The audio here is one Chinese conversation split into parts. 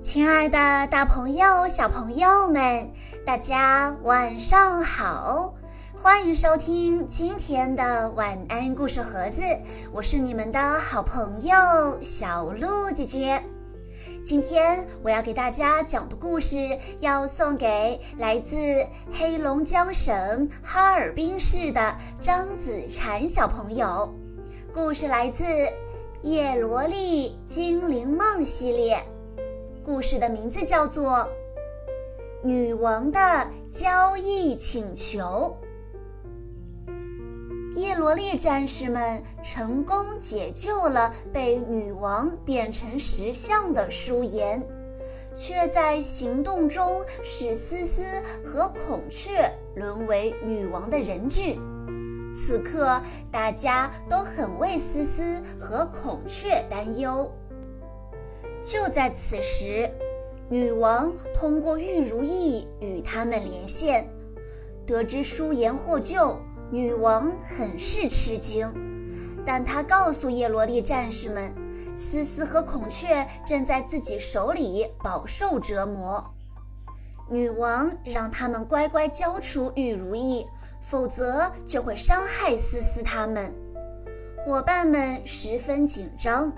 亲爱的，大朋友、小朋友们，大家晚上好！欢迎收听今天的晚安故事盒子，我是你们的好朋友小鹿姐姐。今天我要给大家讲的故事，要送给来自黑龙江省哈尔滨市的张子婵小朋友。故事来自《叶罗丽精灵梦》系列。故事的名字叫做《女王的交易请求》。叶罗丽战士们成功解救了被女王变成石像的舒颜，却在行动中使思思和孔雀沦为女王的人质。此刻，大家都很为思思和孔雀担忧。就在此时，女王通过玉如意与他们连线，得知舒颜获救，女王很是吃惊。但她告诉叶罗丽战士们，思思和孔雀正在自己手里饱受折磨。女王让他们乖乖交出玉如意，否则就会伤害思思他们。伙伴们十分紧张。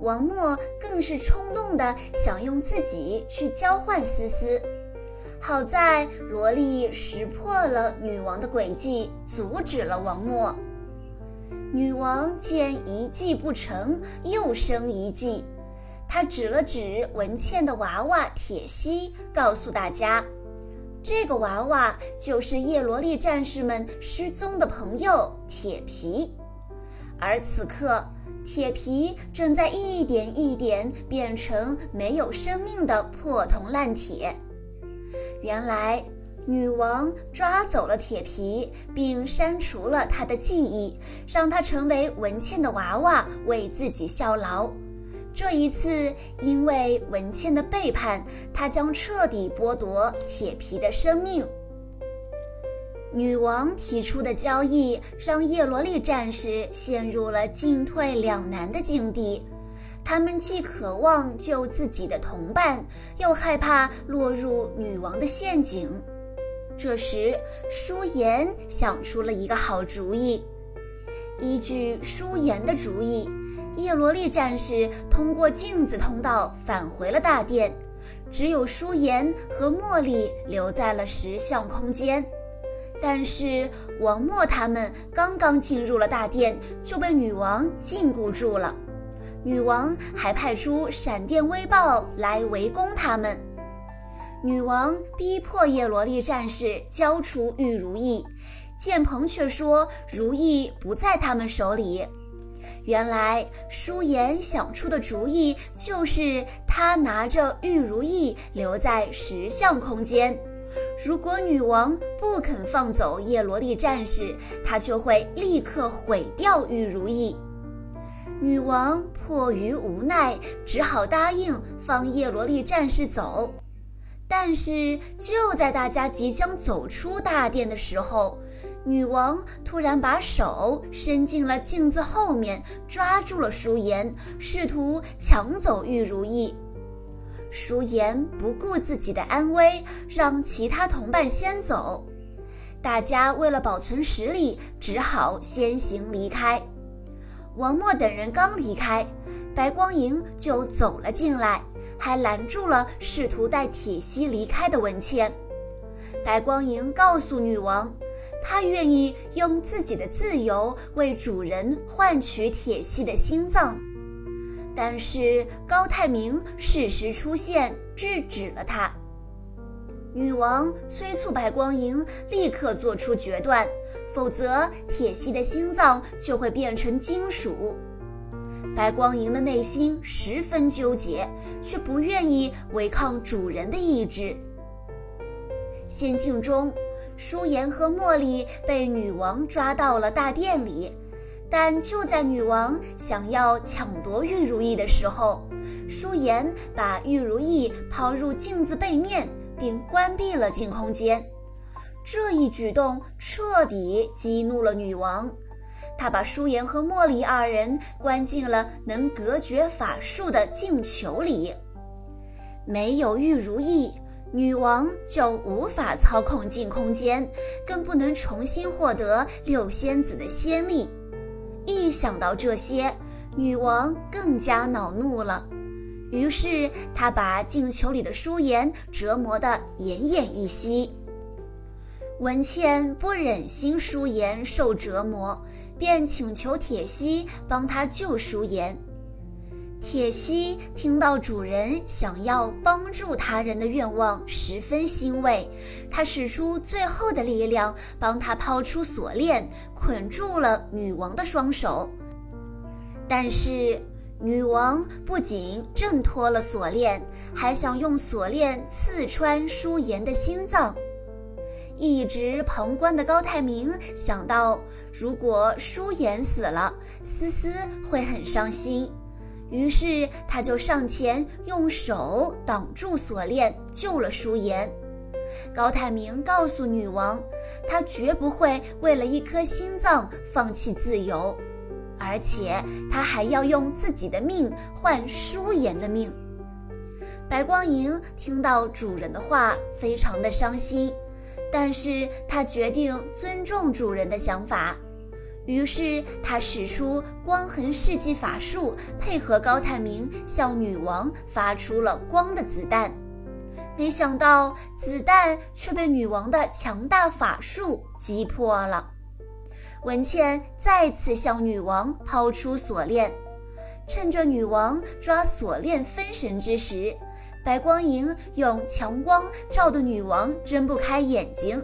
王默更是冲动的想用自己去交换思思，好在萝莉识破了女王的诡计，阻止了王默。女王见一计不成，又生一计，她指了指文倩的娃娃铁西，告诉大家，这个娃娃就是叶罗丽战士们失踪的朋友铁皮，而此刻。铁皮正在一点一点变成没有生命的破铜烂铁。原来，女王抓走了铁皮，并删除了他的记忆，让他成为文倩的娃娃，为自己效劳。这一次，因为文倩的背叛，他将彻底剥夺铁皮的生命。女王提出的交易让叶罗丽战士陷入了进退两难的境地，他们既渴望救自己的同伴，又害怕落入女王的陷阱。这时，舒颜想出了一个好主意。依据舒颜的主意，叶罗丽战士通过镜子通道返回了大殿，只有舒颜和茉莉留在了石像空间。但是王默他们刚刚进入了大殿，就被女王禁锢住了。女王还派出闪电微豹来围攻他们。女王逼迫叶罗丽战士交出玉如意，剑鹏却说如意不在他们手里。原来舒颜想出的主意就是他拿着玉如意留在石像空间。如果女王不肯放走叶罗丽战士，她就会立刻毁掉玉如意。女王迫于无奈，只好答应放叶罗丽战士走。但是就在大家即将走出大殿的时候，女王突然把手伸进了镜子后面，抓住了舒颜，试图抢走玉如意。舒颜不顾自己的安危，让其他同伴先走。大家为了保存实力，只好先行离开。王默等人刚离开，白光莹就走了进来，还拦住了试图带铁西离开的文倩。白光莹告诉女王，她愿意用自己的自由为主人换取铁西的心脏。但是高泰明适时出现，制止了他。女王催促白光莹立刻做出决断，否则铁西的心脏就会变成金属。白光莹的内心十分纠结，却不愿意违抗主人的意志。仙境中，舒颜和茉莉被女王抓到了大殿里。但就在女王想要抢夺玉如意的时候，舒颜把玉如意抛入镜子背面，并关闭了镜空间。这一举动彻底激怒了女王，她把舒颜和茉莉二人关进了能隔绝法术的镜球里。没有玉如意，女王就无法操控净空间，更不能重新获得六仙子的仙力。一想到这些，女王更加恼怒了。于是，她把镜球里的舒颜折磨得奄奄一息。文茜不忍心舒颜受折磨，便请求铁西帮她救舒颜。铁西听到主人想要帮助他人的愿望，十分欣慰。他使出最后的力量，帮他抛出锁链，捆住了女王的双手。但是，女王不仅挣脱了锁链，还想用锁链刺穿舒颜的心脏。一直旁观的高泰明想到，如果舒颜死了，思思会很伤心，于是他就上前用手挡住锁链，救了舒颜。高泰明告诉女王，他绝不会为了一颗心脏放弃自由，而且他还要用自己的命换舒颜的命。白光莹听到主人的话，非常的伤心。但是他决定尊重主人的想法，于是他使出光痕世纪法术，配合高泰明向女王发出了光的子弹。没想到子弹却被女王的强大法术击破了。文倩再次向女王抛出锁链，趁着女王抓锁链分神之时。白光莹用强光照得女王睁不开眼睛，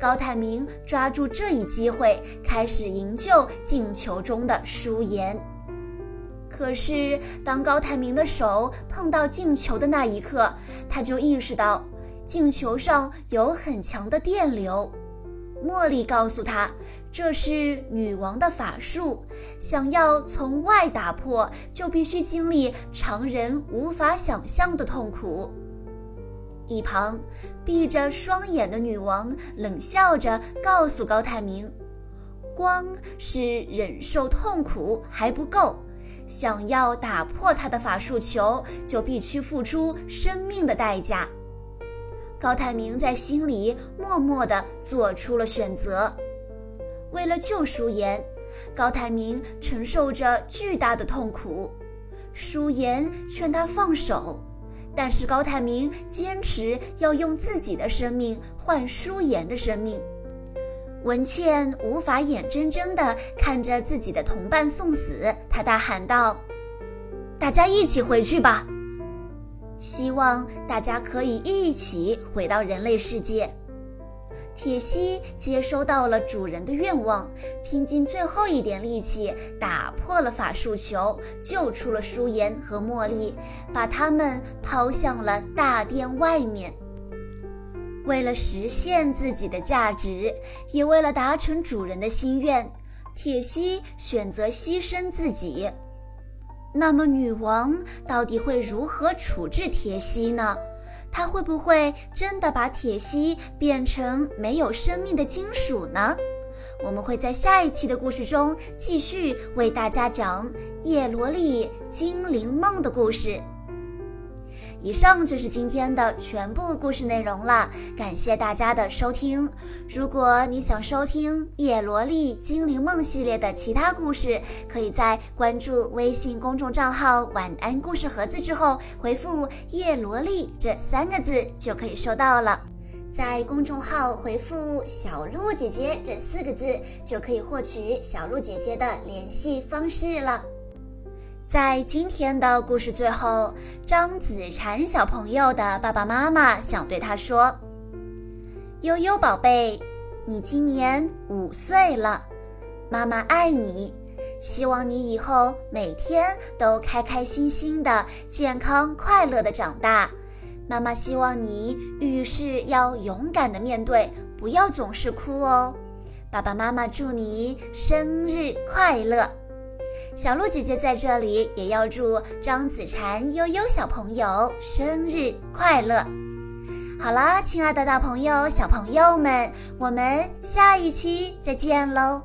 高泰明抓住这一机会开始营救进球中的舒颜。可是，当高泰明的手碰到镜球的那一刻，他就意识到镜球上有很强的电流。茉莉告诉他，这是女王的法术，想要从外打破，就必须经历常人无法想象的痛苦。一旁闭着双眼的女王冷笑着告诉高泰明：“光是忍受痛苦还不够，想要打破他的法术球，就必须付出生命的代价。”高泰明在心里默默地做出了选择。为了救舒颜，高泰明承受着巨大的痛苦。舒颜劝他放手，但是高泰明坚持要用自己的生命换舒言的生命。文倩无法眼睁睁地看着自己的同伴送死，她大喊道：“大家一起回去吧！”希望大家可以一起回到人类世界。铁西接收到了主人的愿望，拼尽最后一点力气打破了法术球，救出了舒颜和茉莉，把他们抛向了大殿外面。为了实现自己的价值，也为了达成主人的心愿，铁西选择牺牲自己。那么，女王到底会如何处置铁西呢？它会不会真的把铁西变成没有生命的金属呢？我们会在下一期的故事中继续为大家讲叶罗丽精灵梦的故事。以上就是今天的全部故事内容了，感谢大家的收听。如果你想收听《叶罗丽精灵梦》系列的其他故事，可以在关注微信公众账号“晚安故事盒子”之后回复“叶罗丽”这三个字就可以收到了。在公众号回复“小鹿姐姐”这四个字，就可以获取小鹿姐姐的联系方式了。在今天的故事最后，张子婵小朋友的爸爸妈妈想对他说：“悠悠宝贝，你今年五岁了，妈妈爱你，希望你以后每天都开开心心的、健康快乐的长大。妈妈希望你遇事要勇敢的面对，不要总是哭哦。爸爸妈妈祝你生日快乐！”小鹿姐姐在这里也要祝张子婵悠悠小朋友生日快乐！好啦，亲爱的大朋友、小朋友们，我们下一期再见喽！